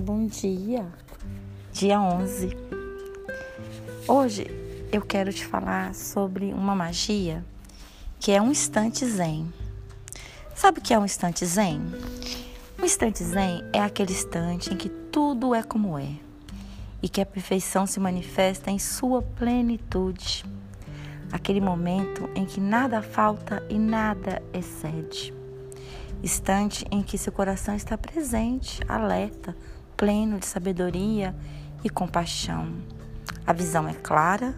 Bom dia, dia 11. Hoje eu quero te falar sobre uma magia que é um instante zen. Sabe o que é um instante zen? Um instante zen é aquele instante em que tudo é como é e que a perfeição se manifesta em sua plenitude. Aquele momento em que nada falta e nada excede instante em que seu coração está presente, alerta, pleno de sabedoria e compaixão. A visão é clara,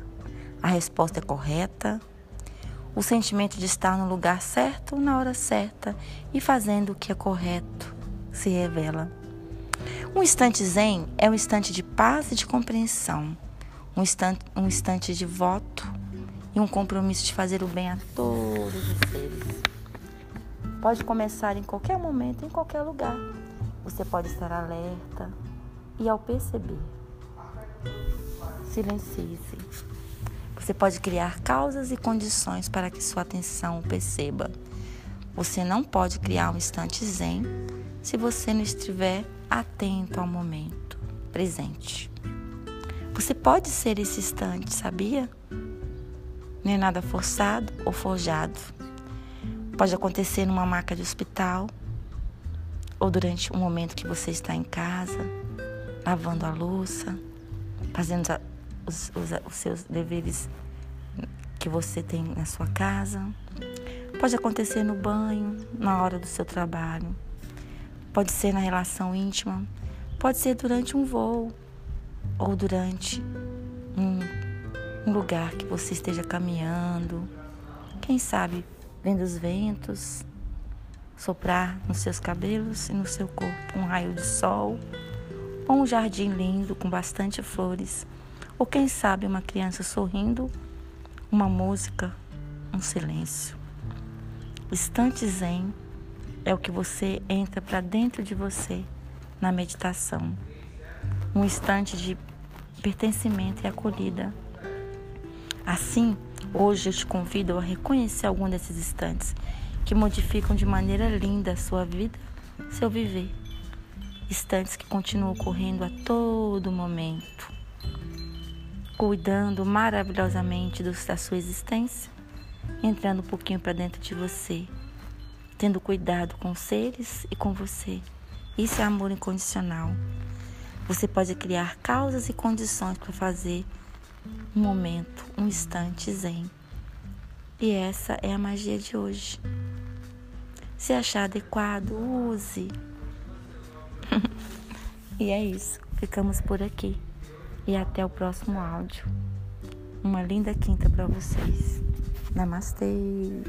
a resposta é correta, o sentimento de estar no lugar certo, na hora certa e fazendo o que é correto se revela. Um instante zen é um instante de paz e de compreensão, um instante, um instante de voto e um compromisso de fazer o bem a todos os seres. Pode começar em qualquer momento, em qualquer lugar. Você pode estar alerta e ao perceber, silencie-se. Você pode criar causas e condições para que sua atenção o perceba. Você não pode criar um instante zen se você não estiver atento ao momento presente. Você pode ser esse instante, sabia? Nem nada forçado ou forjado. Pode acontecer numa maca de hospital ou durante um momento que você está em casa, lavando a louça, fazendo os, os, os seus deveres que você tem na sua casa. Pode acontecer no banho, na hora do seu trabalho. Pode ser na relação íntima. Pode ser durante um voo ou durante um, um lugar que você esteja caminhando. Quem sabe vendo os ventos soprar nos seus cabelos e no seu corpo um raio de sol, ou um jardim lindo com bastante flores, ou quem sabe uma criança sorrindo, uma música, um silêncio. Instante zen é o que você entra para dentro de você na meditação. Um instante de pertencimento e acolhida. Assim, Hoje eu te convido a reconhecer algum desses instantes que modificam de maneira linda a sua vida, seu viver. Instantes que continuam correndo a todo momento, cuidando maravilhosamente da sua existência, entrando um pouquinho para dentro de você, tendo cuidado com os seres e com você. Isso é amor incondicional. Você pode criar causas e condições para fazer um momento, um instante zen. E essa é a magia de hoje. Se achar adequado, use. e é isso. Ficamos por aqui. E até o próximo áudio. Uma linda quinta para vocês. Namastê.